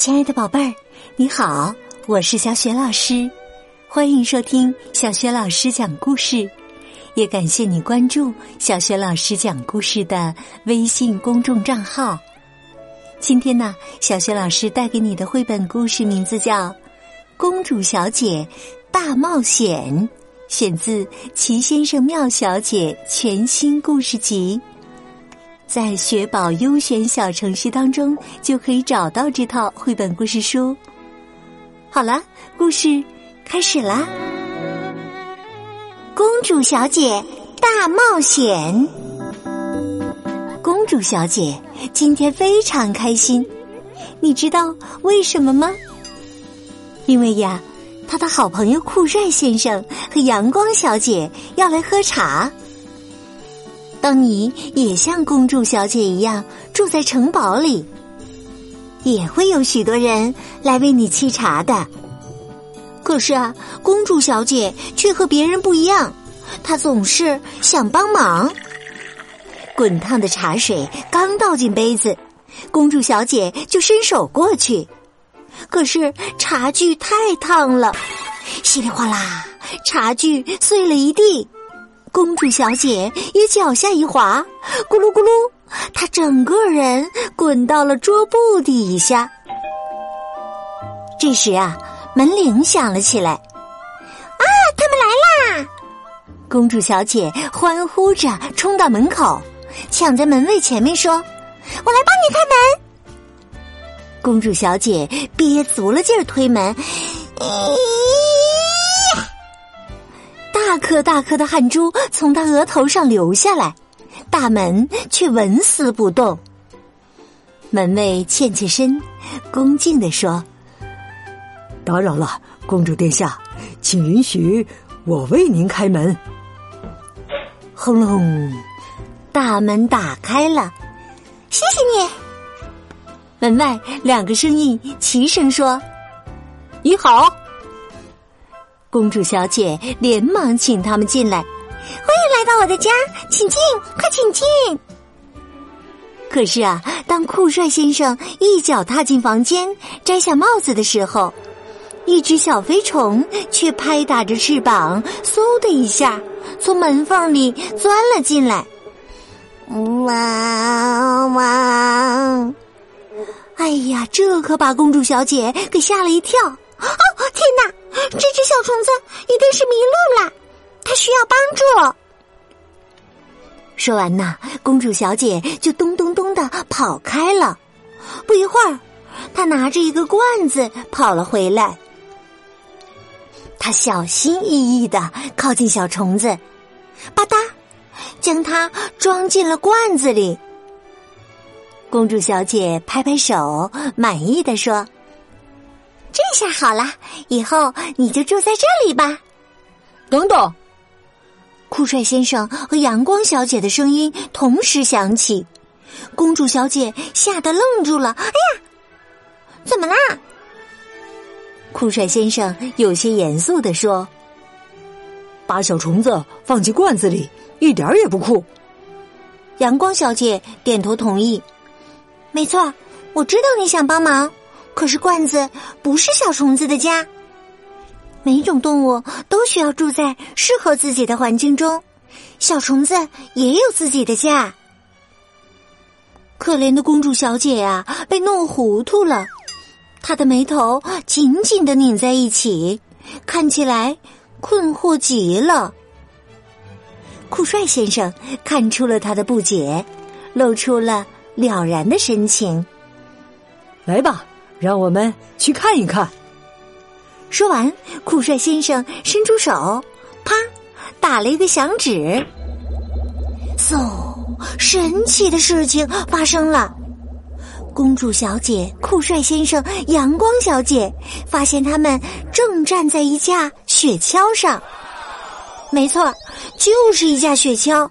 亲爱的宝贝儿，你好，我是小雪老师，欢迎收听小雪老师讲故事，也感谢你关注小雪老师讲故事的微信公众账号。今天呢，小雪老师带给你的绘本故事名字叫《公主小姐大冒险》，选自《奇先生妙小姐》全新故事集。在雪宝优选小程序当中，就可以找到这套绘本故事书。好了，故事开始啦！公主小姐大冒险。公主小姐今天非常开心，你知道为什么吗？因为呀，她的好朋友酷帅先生和阳光小姐要来喝茶。当你也像公主小姐一样住在城堡里，也会有许多人来为你沏茶的。可是啊，公主小姐却和别人不一样，她总是想帮忙。滚烫的茶水刚倒进杯子，公主小姐就伸手过去，可是茶具太烫了，稀里哗啦，茶具碎了一地。公主小姐也脚下一滑，咕噜咕噜，她整个人滚到了桌布底下。这时啊，门铃响了起来。啊，他们来啦！公主小姐欢呼着冲到门口，抢在门卫前面说：“我来帮你开门。”公主小姐憋足了劲儿推门。大颗大颗的汗珠从他额头上流下来，大门却纹丝不动。门卫欠欠身，恭敬地说：“打扰了，公主殿下，请允许我为您开门。”轰隆，大门打开了，谢谢你。门外两个声音齐声说：“你好。”公主小姐连忙请他们进来，欢迎来到我的家，请进，快请进。可是啊，当酷帅先生一脚踏进房间，摘下帽子的时候，一只小飞虫却拍打着翅膀，嗖的一下从门缝里钻了进来。汪汪！哎呀，这可把公主小姐给吓了一跳。哦，天哪！这只小虫子一定是迷路了，它需要帮助。说完呐，公主小姐就咚咚咚的跑开了。不一会儿，她拿着一个罐子跑了回来。她小心翼翼的靠近小虫子，吧嗒，将它装进了罐子里。公主小姐拍拍手，满意的说。这下好了，以后你就住在这里吧。等等，酷帅先生和阳光小姐的声音同时响起，公主小姐吓得愣住了。哎呀，怎么啦？酷帅先生有些严肃的说：“把小虫子放进罐子里，一点也不酷。”阳光小姐点头同意：“没错，我知道你想帮忙。”可是罐子不是小虫子的家。每种动物都需要住在适合自己的环境中，小虫子也有自己的家。可怜的公主小姐呀，被弄糊涂了，她的眉头紧紧的拧在一起，看起来困惑极了。酷帅先生看出了他的不解，露出了了然的神情。来吧。让我们去看一看。说完，酷帅先生伸出手，啪，打了一个响指。嗖，神奇的事情发生了。公主小姐、酷帅先生、阳光小姐发现他们正站在一架雪橇上。没错，就是一架雪橇。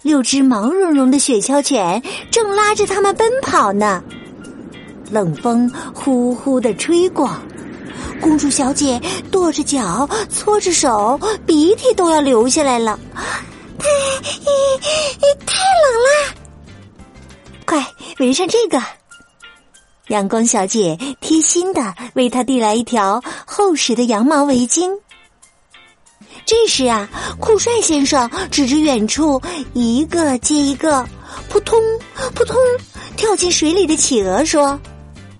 六只毛茸茸的雪橇犬正拉着他们奔跑呢。冷风呼呼的吹过，公主小姐跺着脚，搓着手，鼻涕都要流下来了。太，太冷啦！快围上这个！阳光小姐贴心的为他递来一条厚实的羊毛围巾。这时啊，酷帅先生指着远处一个接一个扑通扑通跳进水里的企鹅说：“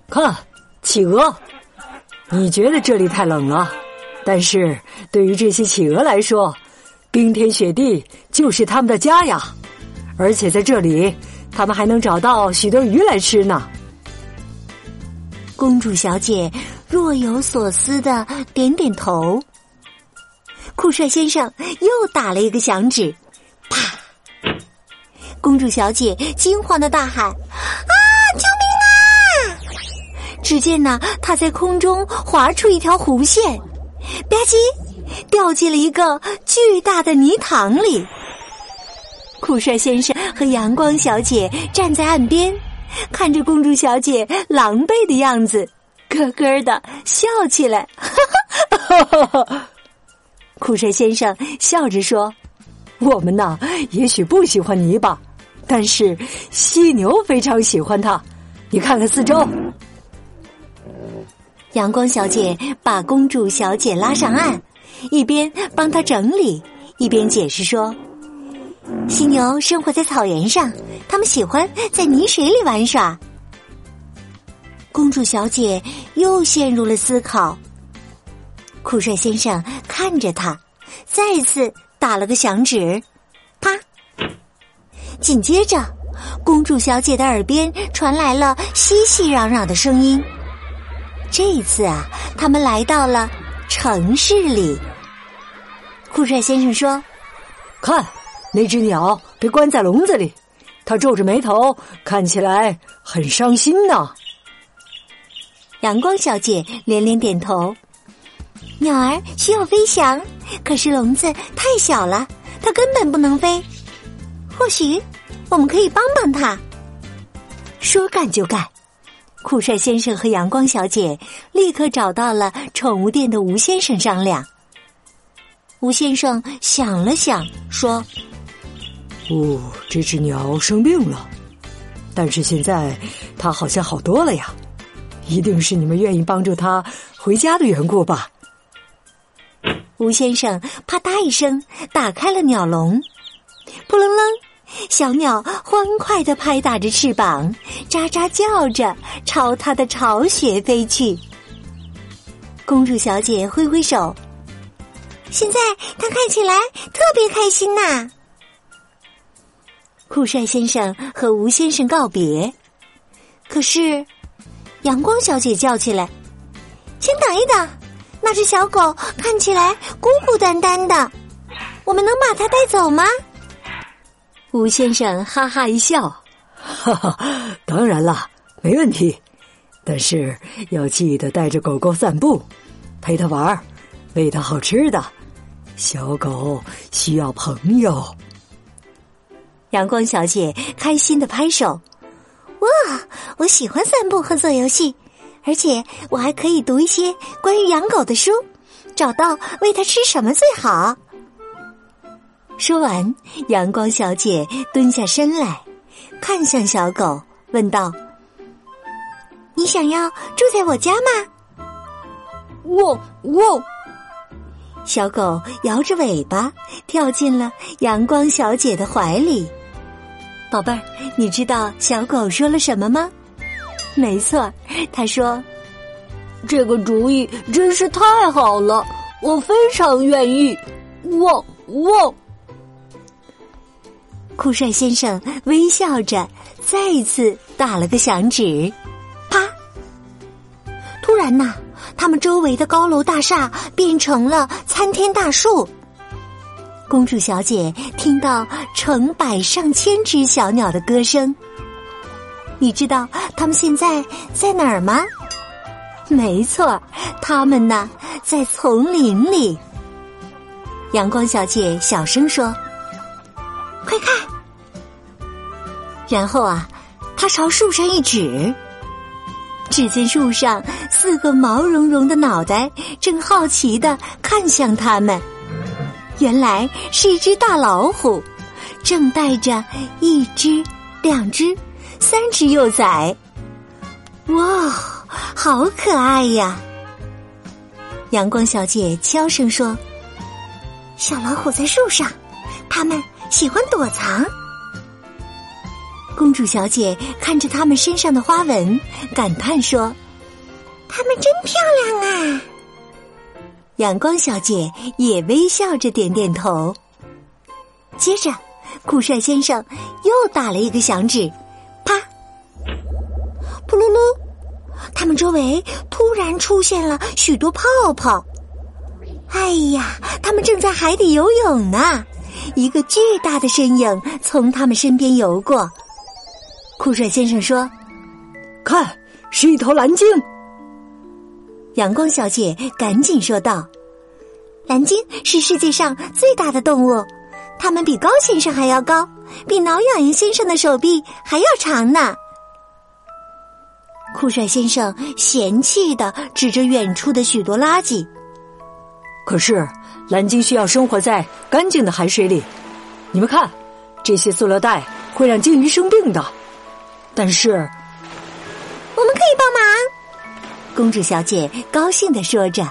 看，企鹅，你觉得这里太冷了，但是对于这些企鹅来说，冰天雪地就是他们的家呀。而且在这里，他们还能找到许多鱼来吃呢。”公主小姐若有所思的点点头。酷帅先生又打了一个响指，啪！公主小姐惊慌的大喊：“啊，！”只见呢，他在空中划出一条弧线，吧唧，掉进了一个巨大的泥塘里。酷帅先生和阳光小姐站在岸边，看着公主小姐狼狈的样子，咯咯的笑起来。酷帅先生笑着说：“我们呐，也许不喜欢泥巴，但是犀牛非常喜欢它。你看看四周。”阳光小姐把公主小姐拉上岸，一边帮她整理，一边解释说：“犀牛生活在草原上，它们喜欢在泥水里玩耍。”公主小姐又陷入了思考。酷帅先生看着他，再次打了个响指，啪！紧接着，公主小姐的耳边传来了熙熙攘攘的声音。这一次啊，他们来到了城市里。酷帅先生说：“看，那只鸟被关在笼子里，它皱着眉头，看起来很伤心呢。”阳光小姐连连点头。鸟儿需要飞翔，可是笼子太小了，它根本不能飞。或许我们可以帮帮它。说干就干，酷帅先生和阳光小姐立刻找到了宠物店的吴先生商量。吴先生想了想，说：“哦，这只鸟生病了，但是现在它好像好多了呀，一定是你们愿意帮助它回家的缘故吧。”吴先生啪嗒一声打开了鸟笼，扑棱棱，小鸟欢快的拍打着翅膀，喳喳叫着朝它的巢穴飞去。公主小姐挥挥手，现在他看起来特别开心呐。酷帅先生和吴先生告别，可是阳光小姐叫起来：“请等一等。”那只小狗看起来孤孤单单的，我们能把它带走吗？吴先生哈哈一笑，哈哈，当然了，没问题。但是要记得带着狗狗散步，陪它玩，喂它好吃的。小狗需要朋友。阳光小姐开心的拍手，哇，我喜欢散步和做游戏。而且我还可以读一些关于养狗的书，找到喂它吃什么最好。说完，阳光小姐蹲下身来，看向小狗，问道：“你想要住在我家吗？”喔喔，小狗摇着尾巴跳进了阳光小姐的怀里。宝贝儿，你知道小狗说了什么吗？没错，他说：“这个主意真是太好了，我非常愿意。”汪汪！酷帅先生微笑着，再一次打了个响指，啪！突然呐，他们周围的高楼大厦变成了参天大树。公主小姐听到成百上千只小鸟的歌声。你知道他们现在在哪儿吗？没错，他们呢在丛林里。阳光小姐小声说：“快看！”然后啊，他朝树上一指，只见树上四个毛茸茸的脑袋正好奇的看向他们。原来是一只大老虎，正带着一只、两只。三只幼崽，哇，好可爱呀！阳光小姐悄声说：“小老虎在树上，它们喜欢躲藏。”公主小姐看着他们身上的花纹，感叹说：“它们真漂亮啊！”阳光小姐也微笑着点点头。接着，酷帅先生又打了一个响指，啪，噗噜噜，他们周围突然出现了许多泡泡。哎呀，他们正在海底游泳呢！一个巨大的身影从他们身边游过。酷帅先生说：“看，是一头蓝鲸。”阳光小姐赶紧说道：“蓝鲸是世界上最大的动物，它们比高先生还要高，比挠痒痒先生的手臂还要长呢。”酷帅先生嫌弃的指着远处的许多垃圾。可是，蓝鲸需要生活在干净的海水里。你们看，这些塑料袋会让鲸鱼生病的。但是，我们可以帮忙。公主小姐高兴的说着，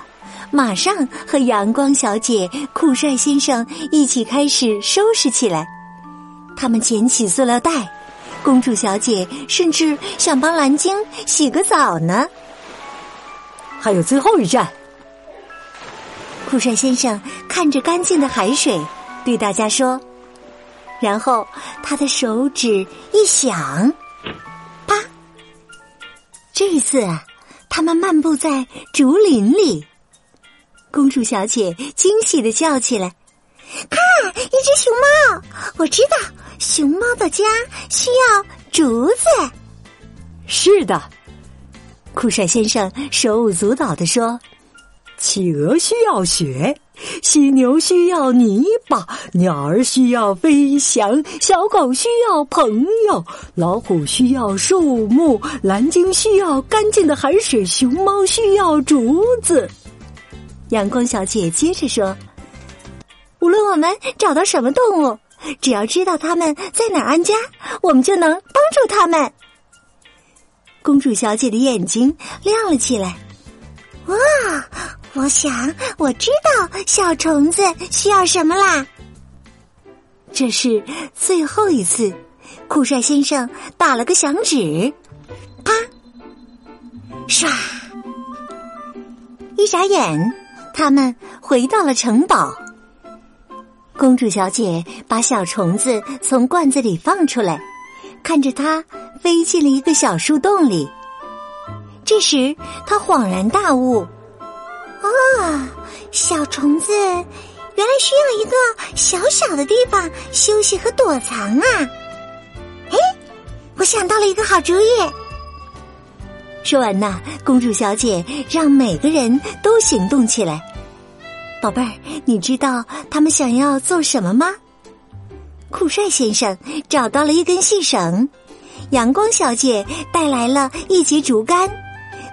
马上和阳光小姐、酷帅先生一起开始收拾起来。他们捡起塑料袋，公主小姐甚至想帮蓝鲸洗个澡呢。还有最后一站，酷帅先生看着干净的海水，对大家说，然后他的手指一响，次啊。他们漫步在竹林里，公主小姐惊喜的叫起来：“看，一只熊猫！我知道，熊猫的家需要竹子。”是的，酷帅先生手舞足蹈的说：“企鹅需要雪。”犀牛需要泥巴，鸟儿需要飞翔，小狗需要朋友，老虎需要树木，蓝鲸需要干净的海水，熊猫需要竹子。阳光小姐接着说：“无论我们找到什么动物，只要知道它们在哪安家，我们就能帮助它们。”公主小姐的眼睛亮了起来，哇！我想，我知道小虫子需要什么啦。这是最后一次，酷帅先生打了个响指，啪，唰，一眨眼，他们回到了城堡。公主小姐把小虫子从罐子里放出来，看着它飞进了一个小树洞里。这时，她恍然大悟。啊，小虫子原来需要一个小小的地方休息和躲藏啊！哎，我想到了一个好主意。说完呐，公主小姐让每个人都行动起来。宝贝儿，你知道他们想要做什么吗？酷帅先生找到了一根细绳，阳光小姐带来了一节竹竿，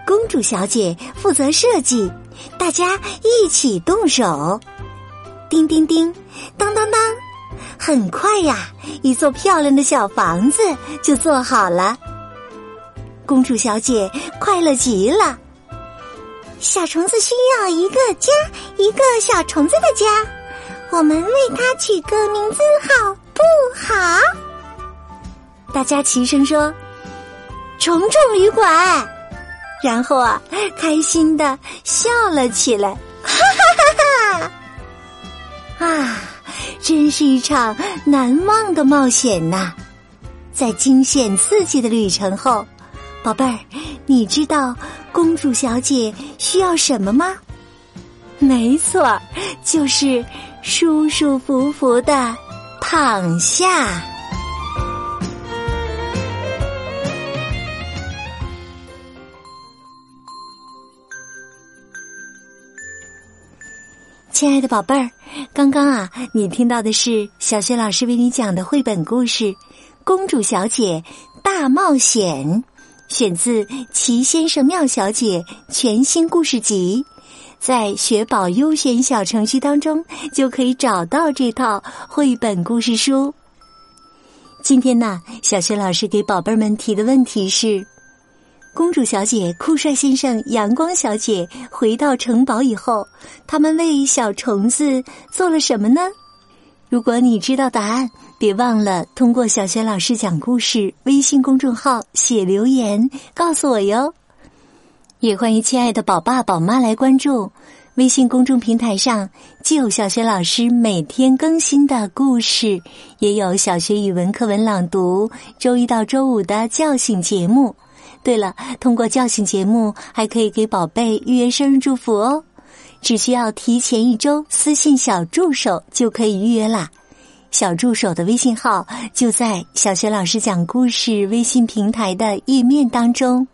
公主小姐负责设计。大家一起动手，叮叮叮，当当当，很快呀，一座漂亮的小房子就做好了。公主小姐快乐极了。小虫子需要一个家，一个小虫子的家，我们为它取个名字好不好？大家齐声说：“虫虫旅馆。”然后啊，开心的笑了起来，哈哈哈哈！啊，真是一场难忘的冒险呐！在惊险刺激的旅程后，宝贝儿，你知道公主小姐需要什么吗？没错，就是舒舒服服的躺下。亲爱的宝贝儿，刚刚啊，你听到的是小学老师为你讲的绘本故事《公主小姐大冒险》，选自《齐先生妙小姐》全新故事集，在学宝优选小程序当中就可以找到这套绘本故事书。今天呢，小学老师给宝贝们提的问题是。公主小姐、酷帅先生、阳光小姐回到城堡以后，他们为小虫子做了什么呢？如果你知道答案，别忘了通过小学老师讲故事微信公众号写留言告诉我哟。也欢迎亲爱的宝爸宝妈来关注微信公众平台上，既有小学老师每天更新的故事，也有小学语文课文朗读，周一到周五的叫醒节目。对了，通过叫醒节目还可以给宝贝预约生日祝福哦，只需要提前一周私信小助手就可以预约啦。小助手的微信号就在小学老师讲故事微信平台的页面当中。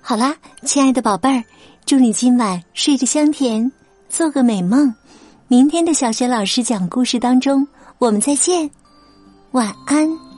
好啦，亲爱的宝贝儿，祝你今晚睡得香甜，做个美梦。明天的小学老师讲故事当中，我们再见，晚安。